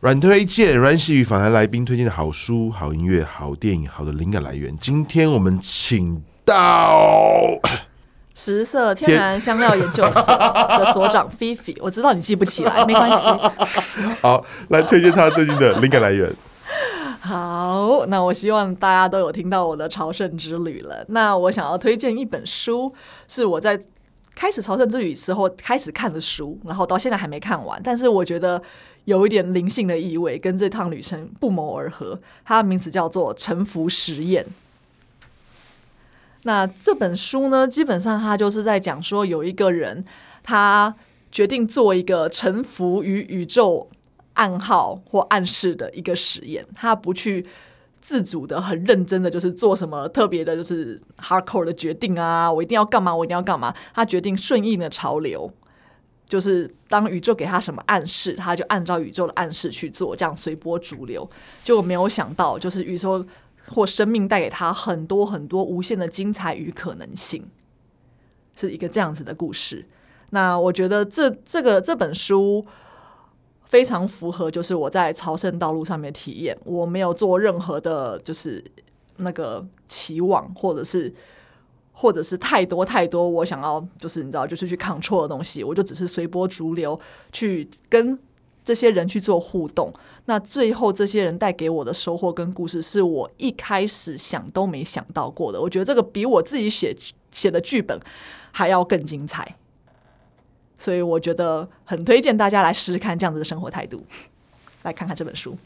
软推荐，阮喜与访谈来宾推荐的好书、好音乐、好电影、好的灵感来源。今天我们请到食色天然香料研究所的所长菲菲，我知道你记不起来，没关系。好，来推荐他最近的灵感来源。好，那我希望大家都有听到我的朝圣之旅了。那我想要推荐一本书，是我在开始朝圣之旅时候开始看的书，然后到现在还没看完，但是我觉得。有一点灵性的意味，跟这趟旅程不谋而合。它的名字叫做《沉浮实验》。那这本书呢，基本上它就是在讲说，有一个人他决定做一个臣服于宇宙暗号或暗示的一个实验。他不去自主的、很认真的，就是做什么特别的，就是 hardcore 的决定啊，我一定要干嘛，我一定要干嘛。他决定顺应的潮流。就是当宇宙给他什么暗示，他就按照宇宙的暗示去做，这样随波逐流。就没有想到，就是宇宙或生命带给他很多很多无限的精彩与可能性，是一个这样子的故事。那我觉得这这个这本书非常符合，就是我在朝圣道路上面体验。我没有做任何的，就是那个期望，或者是。或者是太多太多，我想要就是你知道，就是去 control 的东西，我就只是随波逐流去跟这些人去做互动。那最后这些人带给我的收获跟故事，是我一开始想都没想到过的。我觉得这个比我自己写写的剧本还要更精彩，所以我觉得很推荐大家来试试看这样子的生活态度，来看看这本书。